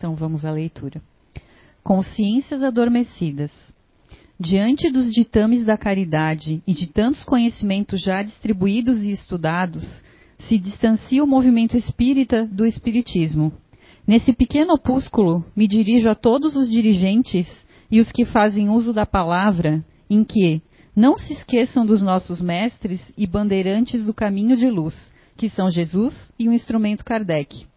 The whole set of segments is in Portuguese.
Então vamos à leitura. Consciências adormecidas. Diante dos ditames da caridade e de tantos conhecimentos já distribuídos e estudados, se distancia o movimento espírita do espiritismo. Nesse pequeno opúsculo, me dirijo a todos os dirigentes e os que fazem uso da palavra, em que não se esqueçam dos nossos mestres e bandeirantes do caminho de luz, que são Jesus e o instrumento Kardec.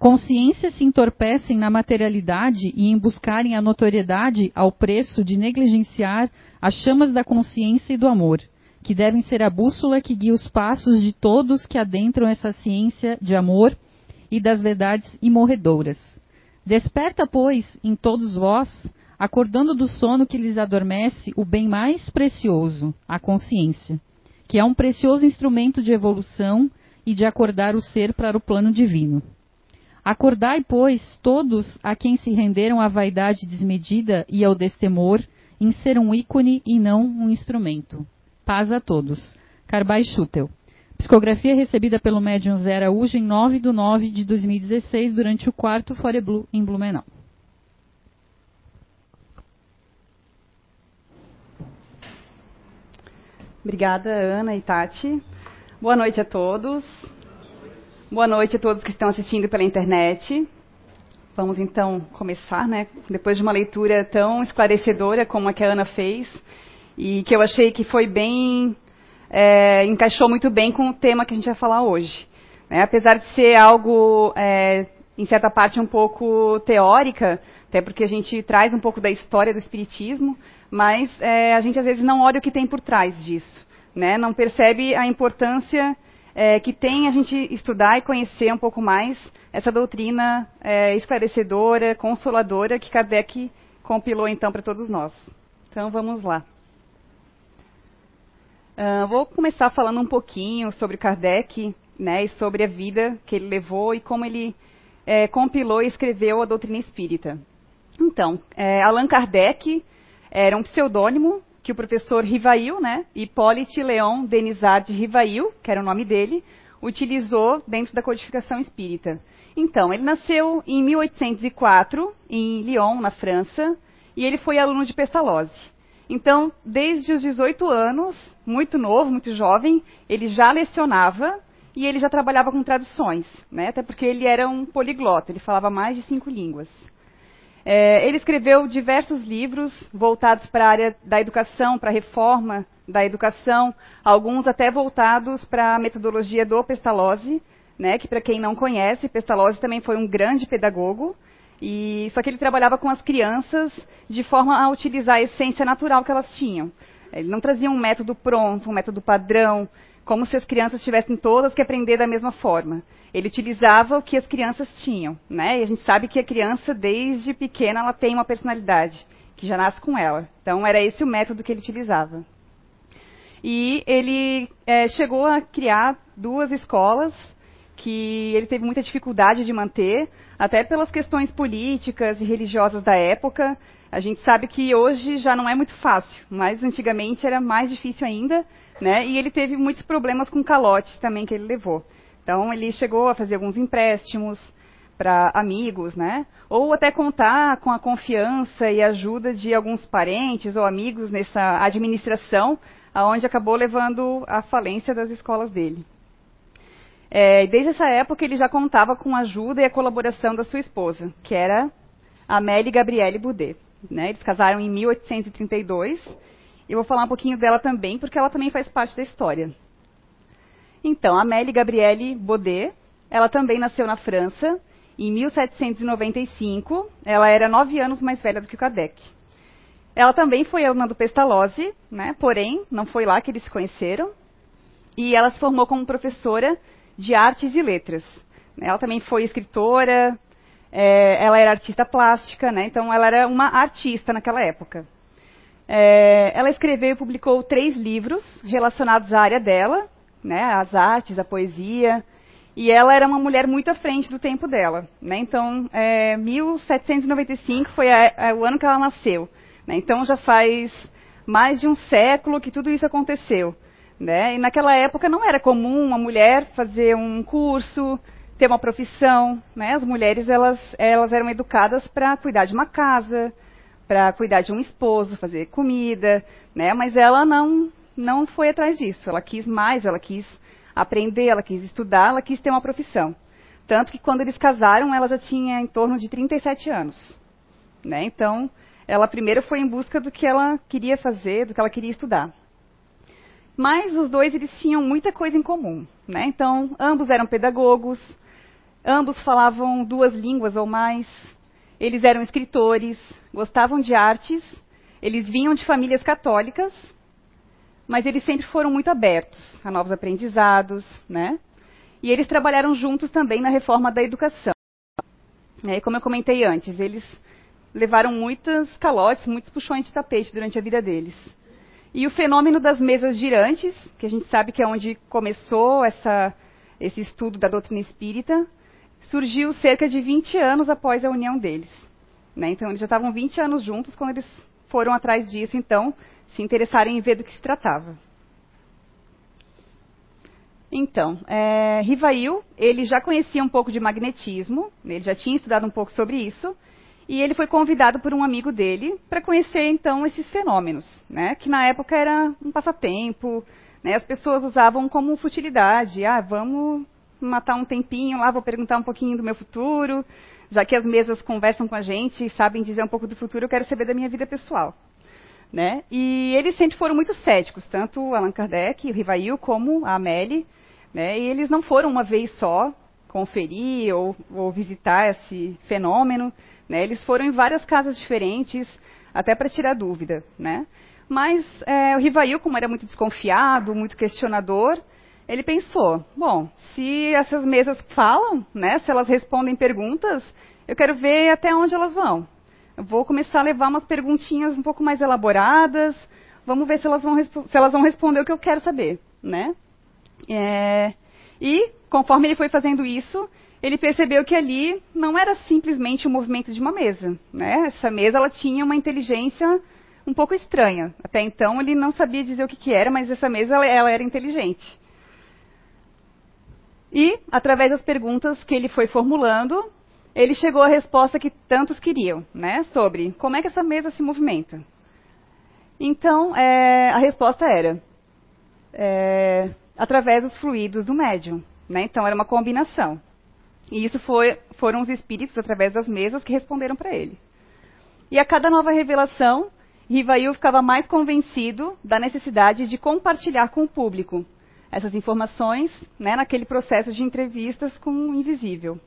Consciências se entorpecem na materialidade e em buscarem a notoriedade ao preço de negligenciar as chamas da consciência e do amor, que devem ser a bússola que guia os passos de todos que adentram essa ciência de amor e das verdades imorredoras. Desperta, pois, em todos vós, acordando do sono que lhes adormece, o bem mais precioso, a consciência, que é um precioso instrumento de evolução e de acordar o ser para o plano divino. Acordai, pois, todos a quem se renderam à vaidade desmedida e ao destemor, em ser um ícone e não um instrumento. Paz a todos. Carbай Schutel. Psicografia recebida pelo médium Zé Araújo em 9 de 9 de 2016, durante o quarto Fore Blue em Blumenau. Obrigada, Ana e Tati. Boa noite a todos. Boa noite a todos que estão assistindo pela internet. Vamos então começar, né? Depois de uma leitura tão esclarecedora como a que a Ana fez e que eu achei que foi bem é, encaixou muito bem com o tema que a gente vai falar hoje. Né? Apesar de ser algo é, em certa parte um pouco teórica, até porque a gente traz um pouco da história do espiritismo, mas é, a gente às vezes não olha o que tem por trás disso, né? Não percebe a importância é, que tem a gente estudar e conhecer um pouco mais essa doutrina é, esclarecedora, consoladora que Kardec compilou então para todos nós. Então vamos lá. Uh, vou começar falando um pouquinho sobre Kardec né, e sobre a vida que ele levou e como ele é, compilou e escreveu a doutrina espírita. Então, é, Allan Kardec era um pseudônimo que o professor Rivail, né, Hippolyte Leon Denisard de Rivail, que era o nome dele, utilizou dentro da codificação espírita. Então, ele nasceu em 1804, em Lyon, na França, e ele foi aluno de Pestalozzi. Então, desde os 18 anos, muito novo, muito jovem, ele já lecionava e ele já trabalhava com traduções, né? até porque ele era um poliglota, ele falava mais de cinco línguas. É, ele escreveu diversos livros voltados para a área da educação, para a reforma da educação, alguns até voltados para a metodologia do Pestalozzi, né, que para quem não conhece, Pestalozzi também foi um grande pedagogo, e só que ele trabalhava com as crianças de forma a utilizar a essência natural que elas tinham. Ele não trazia um método pronto, um método padrão, como se as crianças tivessem todas que aprender da mesma forma. Ele utilizava o que as crianças tinham, né? E a gente sabe que a criança, desde pequena, ela tem uma personalidade que já nasce com ela. Então, era esse o método que ele utilizava. E ele é, chegou a criar duas escolas que ele teve muita dificuldade de manter, até pelas questões políticas e religiosas da época. A gente sabe que hoje já não é muito fácil, mas antigamente era mais difícil ainda, né? E ele teve muitos problemas com calotes também que ele levou. Então ele chegou a fazer alguns empréstimos para amigos, né? Ou até contar com a confiança e ajuda de alguns parentes ou amigos nessa administração, aonde acabou levando à falência das escolas dele. É, desde essa época ele já contava com a ajuda e a colaboração da sua esposa, que era Amélie Gabrielle Boudet. Né? Eles casaram em 1832. Eu vou falar um pouquinho dela também, porque ela também faz parte da história. Então, Amélie Gabrielle Baudet, ela também nasceu na França, em 1795. Ela era nove anos mais velha do que o Kardec. Ela também foi aluna do Pestalozzi, né? porém, não foi lá que eles se conheceram. E ela se formou como professora de artes e letras. Ela também foi escritora, é, ela era artista plástica, né? então ela era uma artista naquela época. É, ela escreveu e publicou três livros relacionados à área dela, né? as artes, a poesia, e ela era uma mulher muito à frente do tempo dela. Né? Então, é, 1795 foi a, a, o ano que ela nasceu. Né? Então, já faz mais de um século que tudo isso aconteceu. Né? E naquela época não era comum uma mulher fazer um curso, ter uma profissão, né? As mulheres elas, elas eram educadas para cuidar de uma casa, para cuidar de um esposo, fazer comida, né? Mas ela não não foi atrás disso. Ela quis mais, ela quis aprender, ela quis estudar, ela quis ter uma profissão. Tanto que quando eles casaram, ela já tinha em torno de 37 anos, né? Então, ela primeiro foi em busca do que ela queria fazer, do que ela queria estudar. Mas os dois eles tinham muita coisa em comum, né? Então, ambos eram pedagogos, Ambos falavam duas línguas ou mais. Eles eram escritores, gostavam de artes. Eles vinham de famílias católicas, mas eles sempre foram muito abertos a novos aprendizados, né? E eles trabalharam juntos também na reforma da educação. E como eu comentei antes, eles levaram muitas calotes, muitos puxões de tapete durante a vida deles. E o fenômeno das mesas girantes, que a gente sabe que é onde começou essa, esse estudo da doutrina espírita, surgiu cerca de 20 anos após a união deles. Né? Então, eles já estavam 20 anos juntos quando eles foram atrás disso, então, se interessaram em ver do que se tratava. Então, é, Rivail, ele já conhecia um pouco de magnetismo, ele já tinha estudado um pouco sobre isso, e ele foi convidado por um amigo dele para conhecer, então, esses fenômenos, né, que na época era um passatempo, né, as pessoas usavam como futilidade, ah, vamos matar um tempinho lá, vou perguntar um pouquinho do meu futuro. Já que as mesas conversam com a gente e sabem dizer um pouco do futuro, eu quero saber da minha vida pessoal. Né? E eles sempre foram muito céticos, tanto Allan Kardec, o Rivail, como a Amélie. Né? E eles não foram uma vez só conferir ou, ou visitar esse fenômeno. Né? Eles foram em várias casas diferentes, até para tirar dúvida. Né? Mas é, o Rivail, como era muito desconfiado, muito questionador, ele pensou: bom, se essas mesas falam, né, se elas respondem perguntas, eu quero ver até onde elas vão. Eu vou começar a levar umas perguntinhas um pouco mais elaboradas. Vamos ver se elas vão, se elas vão responder o que eu quero saber, né? É, e conforme ele foi fazendo isso, ele percebeu que ali não era simplesmente o movimento de uma mesa, né? Essa mesa ela tinha uma inteligência um pouco estranha. Até então ele não sabia dizer o que, que era, mas essa mesa ela, ela era inteligente. E, através das perguntas que ele foi formulando, ele chegou à resposta que tantos queriam, né? Sobre como é que essa mesa se movimenta. Então, é, a resposta era é, através dos fluidos do médium. Né? Então, era uma combinação. E isso foi, foram os espíritos, através das mesas, que responderam para ele. E a cada nova revelação, Rivail ficava mais convencido da necessidade de compartilhar com o público essas informações né, naquele processo de entrevistas com o invisível.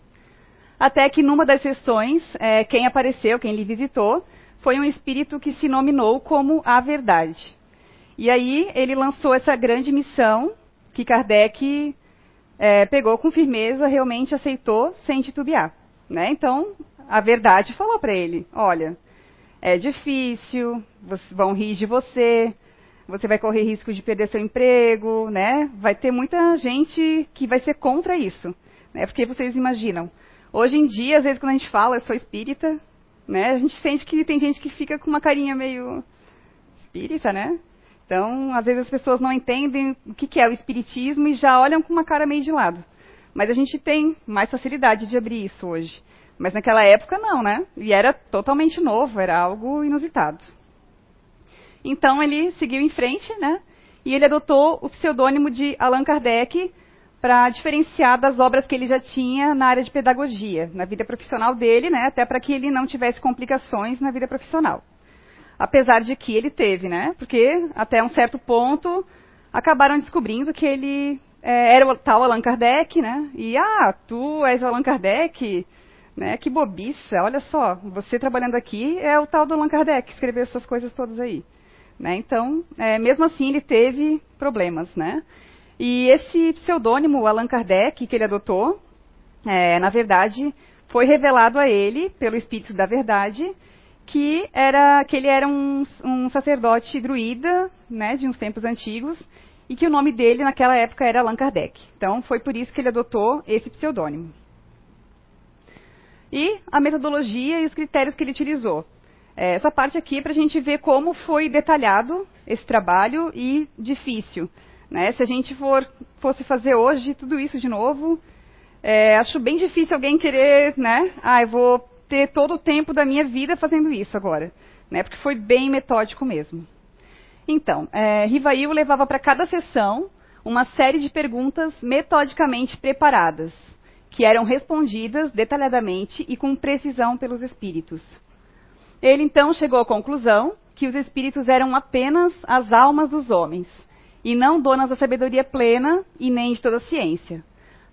Até que numa das sessões, é, quem apareceu, quem lhe visitou, foi um espírito que se nominou como a Verdade. E aí ele lançou essa grande missão que Kardec é, pegou com firmeza, realmente aceitou sem titubear. Né? Então, a Verdade falou para ele: olha, é difícil, vão rir de você, você vai correr risco de perder seu emprego, né? Vai ter muita gente que vai ser contra isso, né? Porque vocês imaginam, hoje em dia, às vezes quando a gente fala, eu sou espírita, né? A gente sente que tem gente que fica com uma carinha meio espírita, né? Então, às vezes as pessoas não entendem o que é o espiritismo e já olham com uma cara meio de lado. Mas a gente tem mais facilidade de abrir isso hoje. Mas naquela época não, né? E era totalmente novo, era algo inusitado. Então ele seguiu em frente, né? E ele adotou o pseudônimo de Allan Kardec para diferenciar das obras que ele já tinha na área de pedagogia, na vida profissional dele, né? Até para que ele não tivesse complicações na vida profissional. Apesar de que ele teve, né? Porque até um certo ponto acabaram descobrindo que ele é, era o tal Allan Kardec, né? E ah, tu és Allan Kardec, né? Que bobiça, olha só, você trabalhando aqui é o tal do Allan Kardec que escreveu essas coisas todas aí. Né? Então, é, mesmo assim, ele teve problemas. Né? E esse pseudônimo, Allan Kardec, que ele adotou, é, na verdade, foi revelado a ele, pelo Espírito da Verdade, que, era, que ele era um, um sacerdote druida, né, de uns tempos antigos, e que o nome dele naquela época era Allan Kardec. Então, foi por isso que ele adotou esse pseudônimo. E a metodologia e os critérios que ele utilizou. É, essa parte aqui é para a gente ver como foi detalhado esse trabalho e difícil. Né? Se a gente for, fosse fazer hoje tudo isso de novo, É, acho bem difícil alguém querer, né? Ah, eu vou ter todo o tempo da minha vida fazendo isso agora, né? Porque foi bem metódico mesmo. Então, é, Rivail levava para cada sessão uma série de perguntas metodicamente preparadas, que eram respondidas detalhadamente e com precisão pelos espíritos. Ele então chegou à conclusão que os espíritos eram apenas as almas dos homens, e não donas da sabedoria plena e nem de toda a ciência.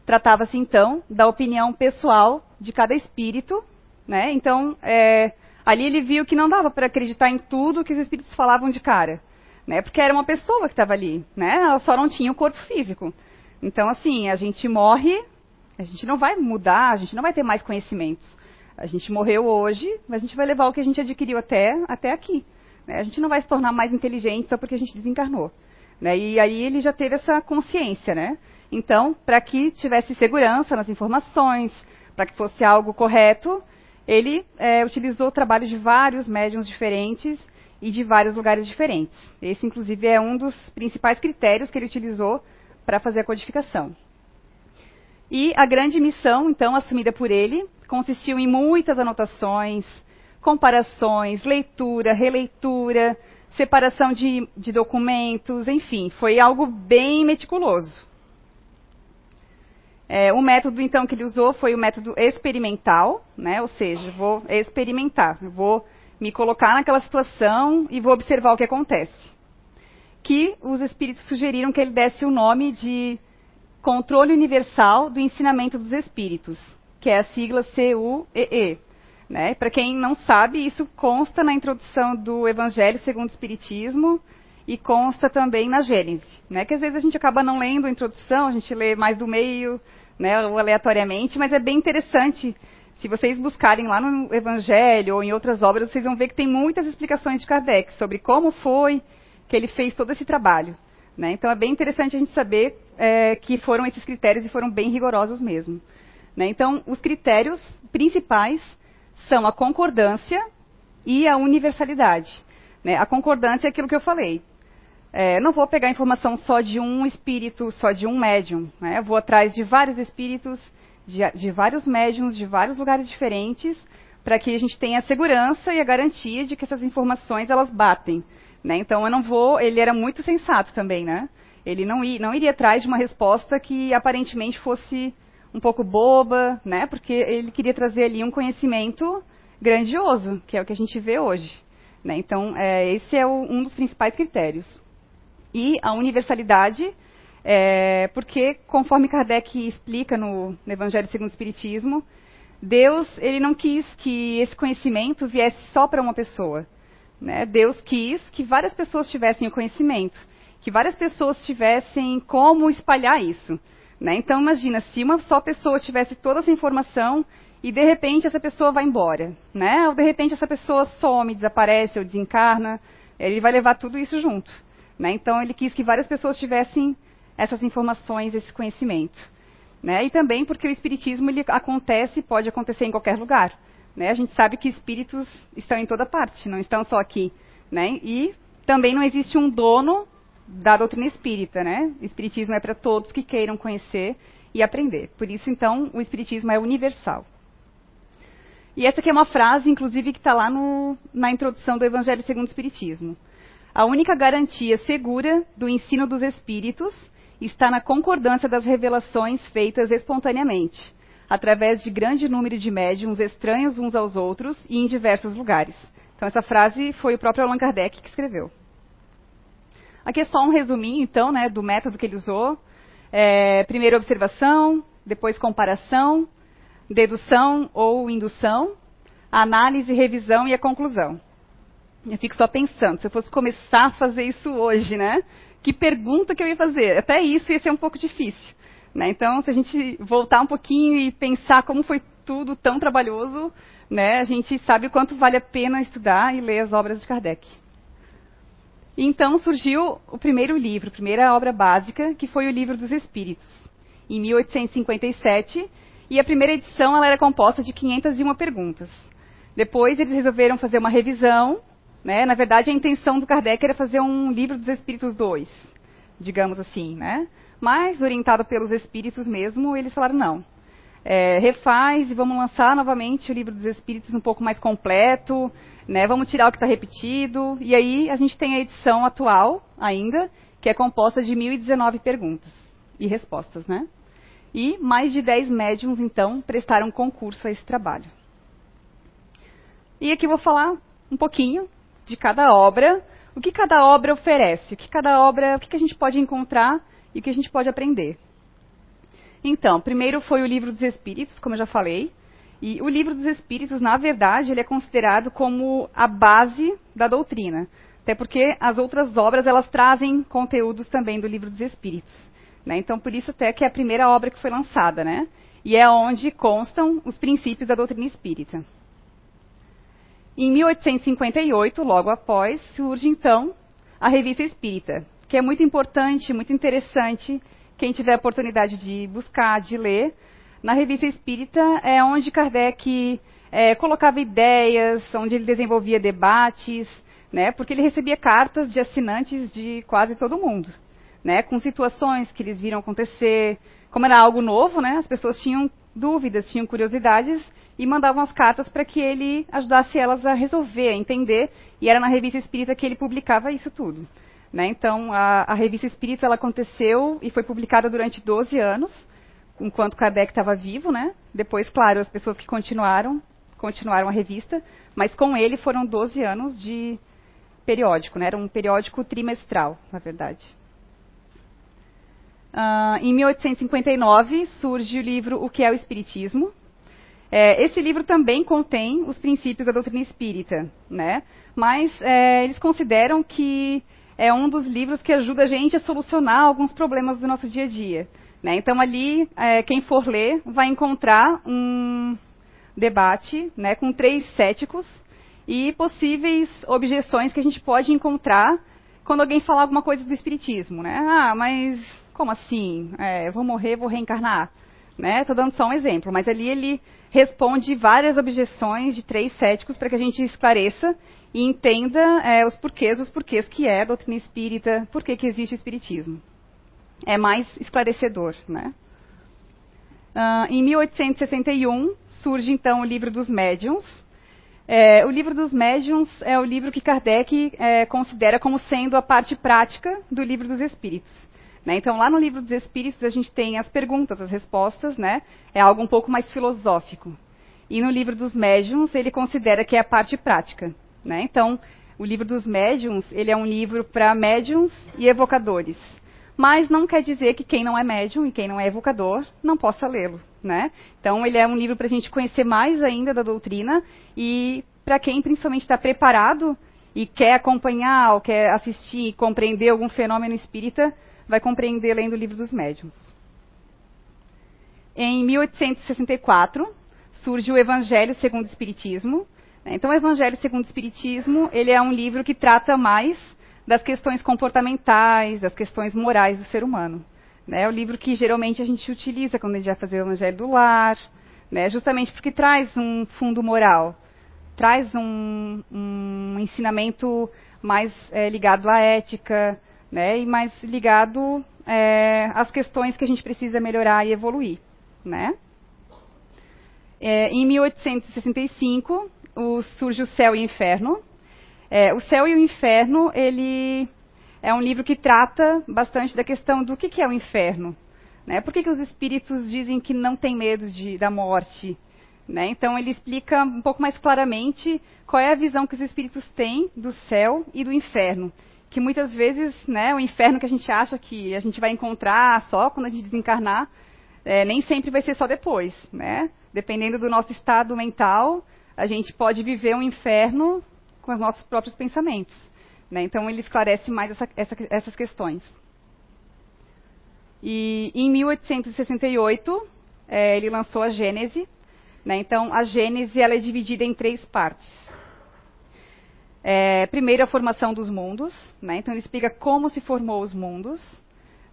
Tratava-se então da opinião pessoal de cada espírito, né? Então, é, ali ele viu que não dava para acreditar em tudo que os espíritos falavam de cara né? Porque era uma pessoa que estava ali, né? Ela só não tinha o corpo físico. Então, assim, a gente morre, a gente não vai mudar, a gente não vai ter mais conhecimentos. A gente morreu hoje, mas a gente vai levar o que a gente adquiriu até, até aqui. Né? A gente não vai se tornar mais inteligente só porque a gente desencarnou. Né? E aí ele já teve essa consciência, né? Então, para que tivesse segurança nas informações, para que fosse algo correto, ele é, utilizou o trabalho de vários médiums diferentes e de vários lugares diferentes. Esse, inclusive, é um dos principais critérios que ele utilizou para fazer a codificação. E a grande missão, então, assumida por ele, consistiu em muitas anotações, comparações, leitura, releitura, separação de, de documentos, enfim, foi algo bem meticuloso. É, o método, então, que ele usou foi o método experimental, né? ou seja, vou experimentar, vou me colocar naquela situação e vou observar o que acontece. Que os espíritos sugeriram que ele desse o nome de Controle Universal do Ensinamento dos Espíritos, que é a sigla CUEE. Né? Para quem não sabe, isso consta na introdução do Evangelho segundo o Espiritismo e consta também na Gênese, né? Que às vezes a gente acaba não lendo a introdução, a gente lê mais do meio, né, ou aleatoriamente, mas é bem interessante se vocês buscarem lá no Evangelho ou em outras obras, vocês vão ver que tem muitas explicações de Kardec sobre como foi que ele fez todo esse trabalho. Né? Então é bem interessante a gente saber é, que foram esses critérios e foram bem rigorosos mesmo. Né? Então, os critérios principais são a concordância e a universalidade. Né? A concordância é aquilo que eu falei. É, não vou pegar informação só de um espírito, só de um médium. Né? Vou atrás de vários espíritos de, de vários médiums de vários lugares diferentes, para que a gente tenha a segurança e a garantia de que essas informações elas batem. Né? Então eu não vou. Ele era muito sensato também, né? Ele não, não iria atrás de uma resposta que aparentemente fosse um pouco boba, né? Porque ele queria trazer ali um conhecimento grandioso, que é o que a gente vê hoje. Né? Então, é, esse é o, um dos principais critérios. E a universalidade é, porque, conforme Kardec explica no, no, Evangelho segundo o Espiritismo, Deus ele não quis que esse conhecimento viesse só para uma pessoa. Né? Deus quis que várias pessoas tivessem o conhecimento, que várias pessoas tivessem como espalhar isso. Né? Então, imagina, se uma só pessoa tivesse toda essa informação e de repente essa pessoa vai embora, né? ou de repente essa pessoa some, desaparece ou desencarna, ele vai levar tudo isso junto. Né? Então, ele quis que várias pessoas tivessem essas informações, esse conhecimento. Né? E também porque o espiritismo ele acontece, pode acontecer em qualquer lugar. Né? A gente sabe que espíritos estão em toda parte, não estão só aqui. Né? E também não existe um dono da doutrina espírita. Né? O espiritismo é para todos que queiram conhecer e aprender. Por isso, então, o espiritismo é universal. E essa aqui é uma frase, inclusive, que está lá no, na introdução do Evangelho segundo o Espiritismo. A única garantia segura do ensino dos espíritos está na concordância das revelações feitas espontaneamente, através de grande número de médiums estranhos uns aos outros e em diversos lugares. Então, essa frase foi o próprio Allan Kardec que escreveu. Aqui é só um resuminho, então, né, do método que ele usou. É, primeiro, observação, depois, comparação, dedução ou indução, análise, revisão e a conclusão. Eu fico só pensando, se eu fosse começar a fazer isso hoje, né? que pergunta que eu ia fazer. Até isso ia ser um pouco difícil. Né? Então, se a gente voltar um pouquinho e pensar como foi tudo tão trabalhoso, né, a gente sabe o quanto vale a pena estudar e ler as obras de Kardec. E então surgiu o primeiro livro, a primeira obra básica, que foi o Livro dos Espíritos, em 1857, e a primeira edição ela era composta de 501 perguntas. Depois eles resolveram fazer uma revisão né? Na verdade, a intenção do Kardec era fazer um livro dos Espíritos 2, digamos assim. Né? Mas, orientado pelos Espíritos mesmo, eles falaram não. é, refaz e vamos lançar novamente o livro dos Espíritos um pouco mais completo, né? Vamos tirar o que está repetido e aí a gente tem a edição atual ainda, que é composta de 1019 perguntas e respostas, né? E mais de 10 médiums então prestaram concurso a esse trabalho. E aqui vou falar um pouquinho de cada obra, o que cada obra oferece, o que cada obra, o que a gente pode encontrar e o que a gente pode aprender. Então, primeiro foi o Livro dos Espíritos, como eu já falei. E o Livro dos Espíritos, na verdade, ele é considerado como a base da doutrina. Até porque as outras obras, elas trazem conteúdos também do Livro dos Espíritos. Né? Então, por isso até que é a primeira obra que foi lançada, né? E é onde constam os princípios da doutrina espírita. Em 1858, logo após, surge então a Revista Espírita, que é muito importante, muito interessante quem tiver a oportunidade de buscar, de ler, na Revista Espírita é onde Kardec é, colocava ideias, onde ele desenvolvia debates, né, porque ele recebia cartas de assinantes de quase todo mundo, né, com situações que eles viram acontecer. Como era algo novo, né, as pessoas tinham dúvidas, tinham curiosidades e mandavam as cartas para que ele ajudasse elas a resolver, a entender. E era na Revista Espírita que ele publicava isso tudo. Né? Então, a, a, revista Espírita ela aconteceu e foi publicada durante 12 anos, enquanto Kardec estava vivo. Né? Depois, claro, as pessoas que continuaram, continuaram a revista, mas com ele foram 12 anos de periódico. Né? Era um periódico trimestral, na verdade. Uh, em 1859 surge o livro O que é o Espiritismo. É, esse livro também contém os princípios da doutrina espírita, né? mas é, eles consideram que é um dos livros que ajuda a gente a solucionar alguns problemas do nosso dia a dia. Né? Então, ali, é, quem for ler vai encontrar um debate né, com três céticos e possíveis objeções que a gente pode encontrar quando alguém falar alguma coisa do espiritismo. Né? Ah, mas como assim? É, vou morrer, vou reencarnar? Estou né? dando só um exemplo, mas ali ele responde várias objeções de três céticos para que a gente esclareça e entenda é, os porquês, os porquês que é a doutrina espírita, por que existe o espiritismo. É mais esclarecedor, né? Uh, em 1861 surge então o livro dos médiuns. É, o livro dos médiuns é o livro que Kardec é, considera como sendo a parte prática do livro dos espíritos. Né? Então, lá no livro dos espíritos, a gente tem as perguntas, as respostas, né? é algo um pouco mais filosófico. E no livro dos médiuns, ele considera que é a parte prática. Né? Então, o livro dos médiums, ele é um livro para médiums e evocadores. Mas não quer dizer que quem não é médium e quem não é evocador não possa lê-lo. Né? Então, ele é um livro para a gente conhecer mais ainda da doutrina e para quem principalmente está preparado e quer acompanhar ou quer assistir e compreender algum fenômeno espírita, vai compreender lendo o livro dos médiums. Em 1864, surge o Evangelho segundo o Espiritismo, né? Então, o Evangelho segundo o Espiritismo, ele é um livro que trata mais das questões comportamentais, das questões morais do ser humano. É o livro que geralmente a gente utiliza quando a gente vai fazer o Evangelho do Lar, né? justamente porque traz um fundo moral, traz um, um ensinamento mais é, ligado à ética, né? e mais ligado é, às questões que a gente precisa melhorar e evoluir. Né? É, em 1865, o, surge o Céu e o Inferno. É, o Céu e o Inferno, ele é um livro que trata bastante da questão do que, que é o inferno. Né? Por que, que os espíritos dizem que não tem medo de, da morte? Né? Então, ele explica um pouco mais claramente qual é a visão que os espíritos têm do céu e do inferno. Que muitas vezes, né, o inferno que a gente acha que a gente vai encontrar só quando a gente desencarnar, é, nem sempre vai ser só depois. Né? Dependendo do nosso estado mental, a gente pode viver um inferno com os nossos próprios pensamentos. Né? Então, ele esclarece mais essa, essa, essas questões. E em 1868, é, ele lançou a Gênese. Né? Então, a Gênese ela é dividida em três partes. É, primeiro, a formação dos mundos. Né? Então, ele explica como se formou os mundos.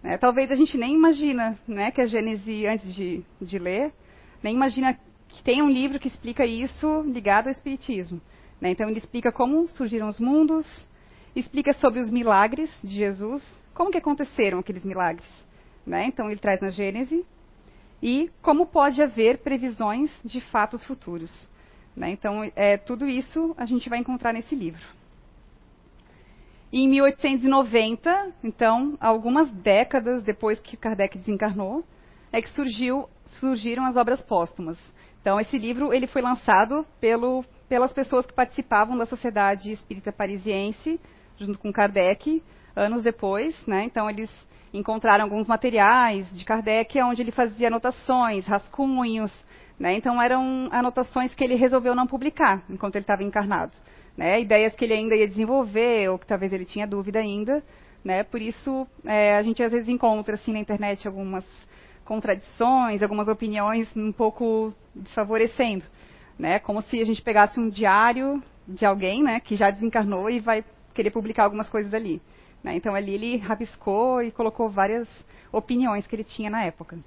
Né? Talvez a gente nem imagina né, que a Gênese, antes de, de ler, nem imagina que tem um livro que explica isso ligado ao Espiritismo. Né? Então ele explica como surgiram os mundos, explica sobre os milagres de Jesus, como que aconteceram aqueles milagres. Né? Então ele traz na Gênese. e como pode haver previsões de fatos futuros. Né? Então, é, tudo isso a gente vai encontrar nesse livro. E em 1890, então, algumas décadas depois que Kardec desencarnou, é que surgiu, surgiram as obras póstumas. Então, esse livro ele foi lançado pelo, pelas pessoas que participavam da Sociedade Espírita Parisiense, junto com Kardec, anos depois. Né? Então, eles encontraram alguns materiais de Kardec onde ele fazia anotações, rascunhos. Né? Então, eram anotações que ele resolveu não publicar enquanto ele estava encarnado. Né? Ideias que ele ainda ia desenvolver, ou que talvez ele tinha dúvida ainda. Né? Por isso, é, a gente às vezes encontra assim, na internet algumas contradições, algumas opiniões um pouco desfavorecendo, né? Como se a gente pegasse um diário de alguém, né, que já desencarnou e vai querer publicar algumas coisas ali. Né? Então ali ele rabiscou e colocou várias opiniões que ele tinha na época.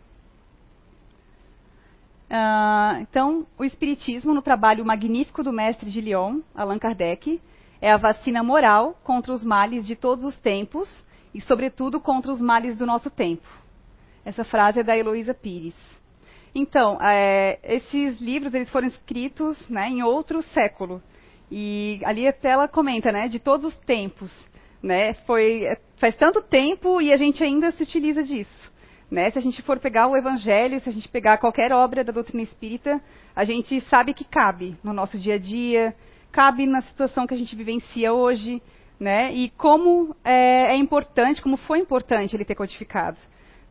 Uh, então, o Espiritismo, no trabalho magnífico do mestre de Lyon, Allan Kardec, é a vacina moral contra os males de todos os tempos e, sobretudo, contra os males do nosso tempo. Essa frase é da Heloísa Pires. Então, é, esses livros eles foram escritos né, em outro século. E ali até ela comenta, né, de todos os tempos. Né, foi, é, faz tanto tempo e a gente ainda se utiliza disso. Né? Se a gente for pegar o Evangelho, se a gente pegar qualquer obra da doutrina espírita, a gente sabe que cabe no nosso dia a dia, cabe na situação que a gente vivencia hoje, né? E como é, é importante, como foi importante ele ter codificado.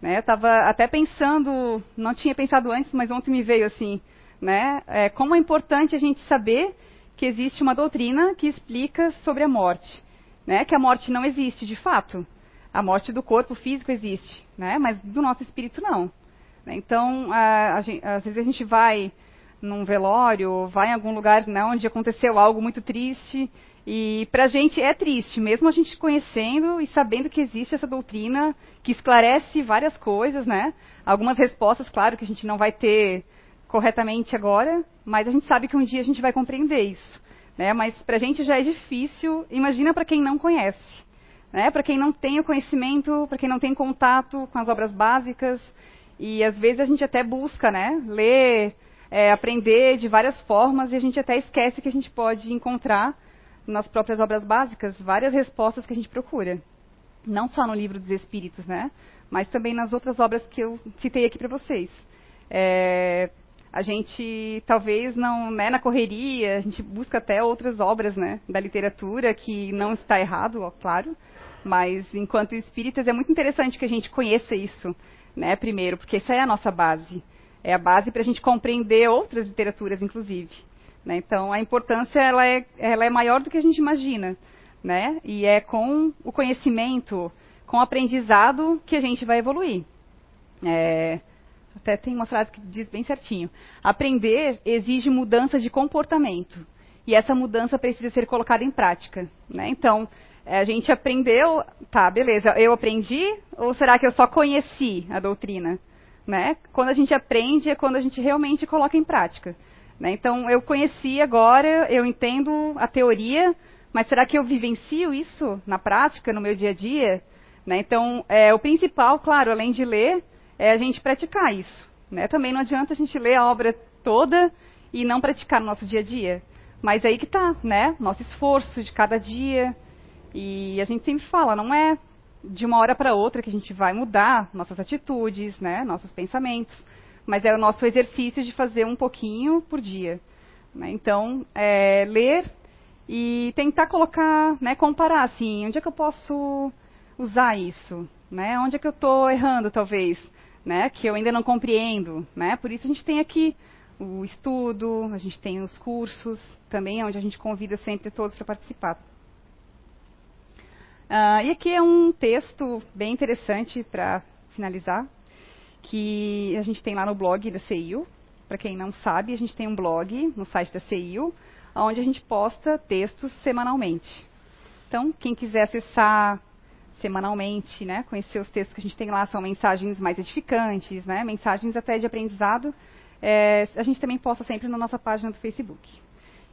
Né? Estava até pensando, não tinha pensado antes, mas ontem me veio assim, né? É, como é importante a gente saber que existe uma doutrina que explica sobre a morte, né? Que a morte não existe de fato. A morte do corpo físico existe, né? Mas do nosso espírito não. Então, a, a às vezes a gente vai num velório, vai em algum lugar né, onde aconteceu algo muito triste e para a gente é triste, mesmo a gente conhecendo e sabendo que existe essa doutrina que esclarece várias coisas, né? Algumas respostas, claro, que a gente não vai ter corretamente agora, mas a gente sabe que um dia a gente vai compreender isso. Né? Mas para a gente já é difícil, imagina para quem não conhece. Né? Para quem não tem o conhecimento, para quem não tem contato com as obras básicas. E às vezes a gente até busca né? ler, é, aprender de várias formas e a gente até esquece que a gente pode encontrar nas próprias obras básicas várias respostas que a gente procura. Não só no livro dos Espíritos, né? Mas também nas outras obras que eu citei aqui para vocês. É, a gente talvez não, né, na correria, a gente busca até outras obras, né, da literatura que não está errado, ó, claro, mas enquanto espíritas é muito interessante que a gente conheça isso, né, primeiro, porque essa é a nossa base, é a base para a gente compreender outras literaturas, inclusive. Né? Então, a importância ela é, ela é maior do que a gente imagina. Né? E é com o conhecimento, com o aprendizado, que a gente vai evoluir. É, até tem uma frase que diz bem certinho: aprender exige mudança de comportamento. E essa mudança precisa ser colocada em prática. Né? Então, a gente aprendeu, tá, beleza, eu aprendi, ou será que eu só conheci a doutrina? Né? Quando a gente aprende é quando a gente realmente coloca em prática. Né? Então, eu conheci agora, eu entendo a teoria, mas será que eu vivencio isso na prática, no meu dia a dia? Né? Então, é, o principal, claro, além de ler, é a gente praticar isso. Né? Também não adianta a gente ler a obra toda e não praticar no nosso dia a dia. Mas aí que está, né? Nosso esforço de cada dia. E a gente sempre fala, não é de uma hora para outra que a gente vai mudar nossas atitudes, né? Nossos pensamentos mas é o nosso exercício de fazer um pouquinho por dia. Né? Então, é, ler e tentar colocar, né, comparar assim, onde é que eu posso usar isso, né? Onde é que eu estou errando, talvez, né? Que eu ainda não compreendo, né? Por isso a gente tem aqui o estudo, a gente tem os cursos também, onde a gente convida sempre todos para participar. Uh, e aqui é um texto bem interessante para finalizar, que a gente tem lá no blog da CIU. Para quem não sabe, a gente tem um blog no site da CIU, onde a gente posta textos semanalmente. Então, quem quiser acessar semanalmente, né, conhecer os textos que a gente tem lá, são mensagens mais edificantes, né, mensagens até de aprendizado, é, a gente também posta sempre na nossa página do Facebook.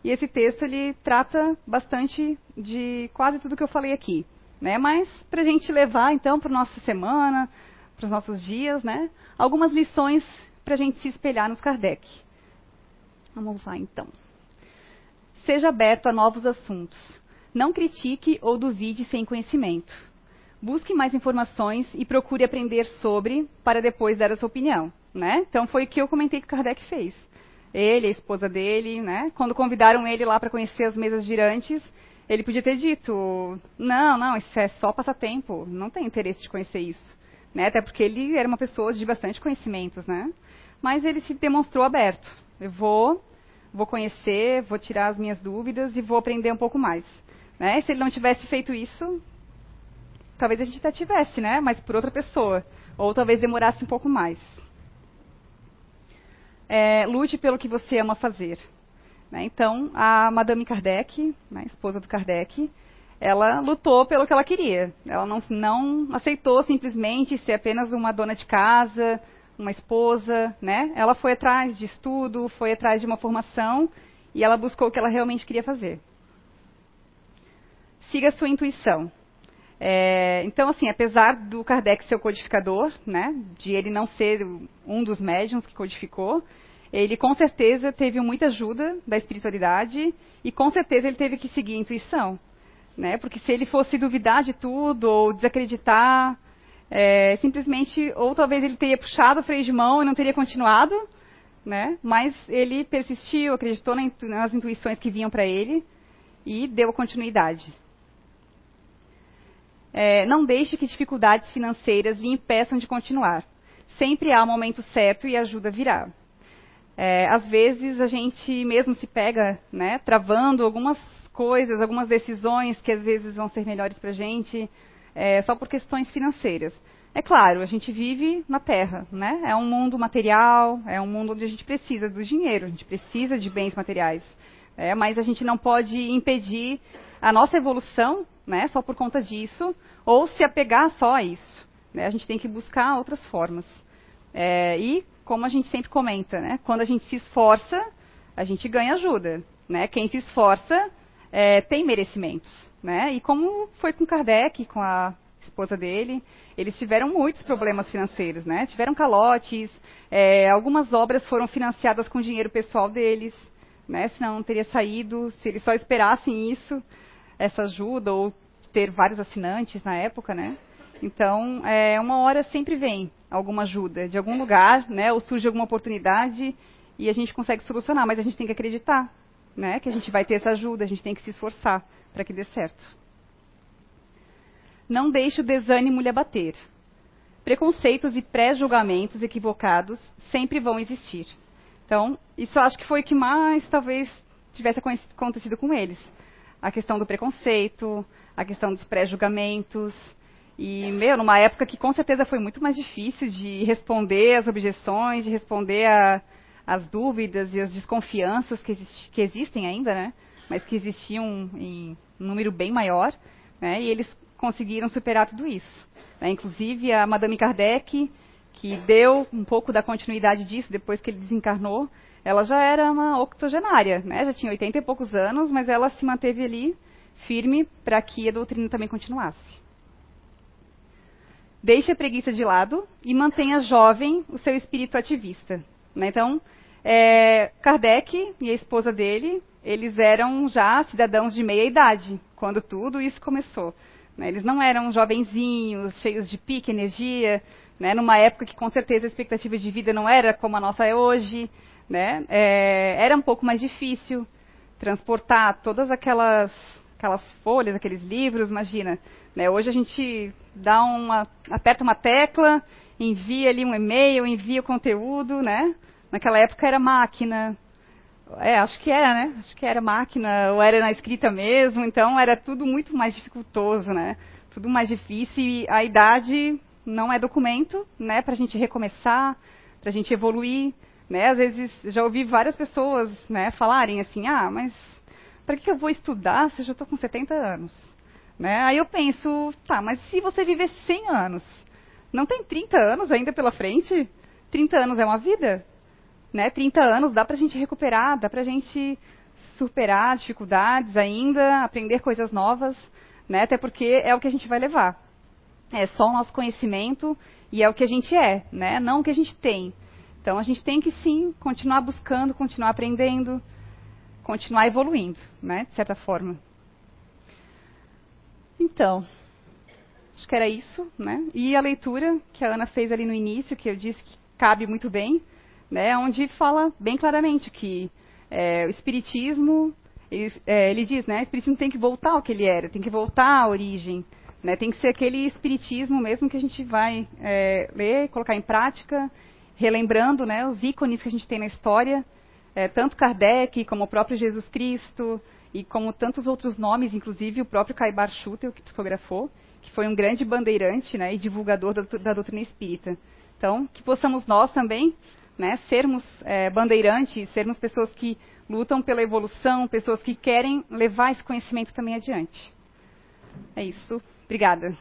E esse texto ele trata bastante de quase tudo que eu falei aqui, né? Mas para a gente levar então para nossa semana, para os nossos dias, né? Algumas lições para a gente se espelhar nos Kardec. Vamos lá, então. Seja aberto a novos assuntos. Não critique ou duvide sem conhecimento. Busque mais informações e procure aprender sobre para depois dar a sua opinião. Né? Então foi o que eu comentei que Kardec fez. Ele, a esposa dele, né? quando convidaram ele lá para conhecer as mesas girantes, ele podia ter dito: não, não, isso é só passatempo, não tem interesse de conhecer isso. Né? Até porque ele era uma pessoa de bastante conhecimentos, né? Mas ele se demonstrou aberto. Eu vou vou conhecer, vou tirar as minhas dúvidas e vou aprender um pouco mais. Né? Se ele não tivesse feito isso, talvez a gente até tivesse, né? Mas por outra pessoa. Ou talvez demorasse um pouco mais. É, lute pelo que você ama fazer. Né? Então, a Madame Kardec, né, esposa do Kardec, ela lutou pelo que ela queria. Ela não, não aceitou simplesmente ser apenas uma dona de casa, uma esposa, né? Ela foi atrás de estudo, foi atrás de uma formação e ela buscou o que ela realmente queria fazer. Siga a sua intuição. É, então, assim, apesar do Kardec ser o codificador, né, de ele não ser um dos médiums que codificou, ele com certeza teve muita ajuda da espiritualidade e com certeza ele teve que seguir a intuição, né? Porque se ele fosse duvidar de tudo ou desacreditar, é, simplesmente, ou talvez ele teria puxado o freio de mão e não teria continuado, né? Mas ele persistiu, acreditou nas intuições que vinham para ele e deu continuidade. É, não deixe que dificuldades financeiras lhe impeçam de continuar. Sempre há o momento certo e ajuda virá. É, às vezes a gente mesmo se pega, né, travando algumas coisas, algumas decisões que às vezes vão ser melhores para a gente, é, só por questões financeiras. É claro, a gente vive na Terra, né? É um mundo material, é um mundo onde a gente precisa do dinheiro, a gente precisa de bens materiais. É, mas a gente não pode impedir a nossa evolução, né? Só por conta disso, ou se apegar só a isso. Né? A gente tem que buscar outras formas. É, e como a gente sempre comenta, né? Quando a gente se esforça, a gente ganha ajuda, né? Quem se esforça é, tem merecimentos, né? E como foi com Kardec, com a esposa dele, eles tiveram muitos problemas financeiros, né? Tiveram calotes, é, algumas obras foram financiadas com dinheiro pessoal deles, né? Senão não teria saído, se eles só esperassem isso, essa ajuda, ou ter vários assinantes na época, né? Então, é, uma hora sempre vem alguma ajuda de algum lugar, né? Ou surge alguma oportunidade e a gente consegue solucionar, mas a gente tem que acreditar, né, que a gente vai ter essa ajuda, a gente tem que se esforçar para que dê certo. Não deixe o desânimo lhe abater. Preconceitos e pré-julgamentos equivocados sempre vão existir. Então, isso acho que foi o que mais talvez tivesse acontecido com eles. A questão do preconceito, a questão dos pré-julgamentos. E, meu, numa época que com certeza foi muito mais difícil de responder às objeções, de responder a, as dúvidas e as desconfianças que, que existem ainda, né? Mas que existiam em um número bem maior, né? E eles conseguiram superar tudo isso. Né? Inclusive a Madame Kardec, que deu um pouco da continuidade disso depois que ele desencarnou, ela já era uma octogenária, né? Já tinha 80 e poucos anos, mas ela se manteve ali firme para que a doutrina também continuasse. Deixe a preguiça de lado e mantenha jovem o seu espírito ativista. Né? Então, é, Kardec e a esposa dele, eles eram já cidadãos de meia idade, quando tudo isso começou. Né? Eles não eram jovenzinhos, cheios de pique, energia, né? numa época que com certeza a expectativa de vida não era como a nossa é hoje. Né? É, era um pouco mais difícil transportar todas aquelas, aquelas folhas, aqueles livros, imagina. Né? Hoje a gente dá uma, aperta uma tecla, envia ali um e-mail, envia o conteúdo, né? Naquela época era máquina. É, acho que era, né? Acho que era máquina, ou era na escrita mesmo, então era tudo muito mais dificultoso, né? Tudo mais difícil e a idade não é documento, né? Para a gente recomeçar, para a gente evoluir, né? Às vezes já ouvi várias pessoas, né? Falarem assim, ah, mas para que eu vou estudar se eu já estou com 70 anos? Né? Aí eu penso, tá, mas se você viver 100 anos, não tem 30 anos ainda pela frente? 30 anos é uma vida? Né, 30 anos, dá para a gente recuperar, dá para a gente superar dificuldades ainda, aprender coisas novas, né, até porque é o que a gente vai levar. É só o nosso conhecimento e é o que a gente é, né, não o que a gente tem. Então a gente tem que sim continuar buscando, continuar aprendendo, continuar evoluindo, né, de certa forma. Então, acho que era isso, né? E a leitura que a Ana fez ali no início, que eu disse que cabe muito bem, né? Onde fala bem claramente que é, o espiritismo, ele, é, ele, diz, né? O espiritismo tem que voltar ao que ele era, tem que voltar à origem, né? Tem que ser aquele espiritismo mesmo que a gente vai é, ler, colocar em prática, relembrando, né? Os ícones que a gente tem na história, é, tanto Kardec como o próprio Jesus Cristo, e como tantos outros nomes, inclusive o próprio Caibar Schutel, que psicografou, que foi um grande bandeirante né, e divulgador da, da, doutrina espírita. Então, que possamos nós também né, sermos é, bandeirantes, sermos pessoas que lutam pela evolução, pessoas que querem levar esse conhecimento também adiante. É isso. Obrigada.